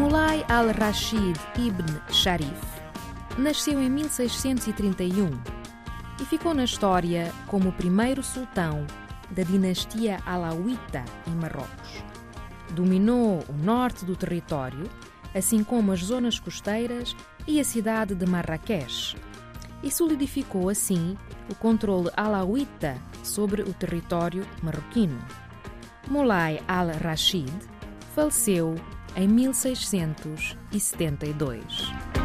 Mulay al-Rashid ibn Sharif nasceu em 1631 e ficou na história como o primeiro sultão da dinastia Alauíta em Marrocos. Dominou o norte do território, assim como as zonas costeiras e a cidade de Marrakech, e solidificou assim o controle alauíta sobre o território marroquino. Moulay al-Rashid faleceu em 1672.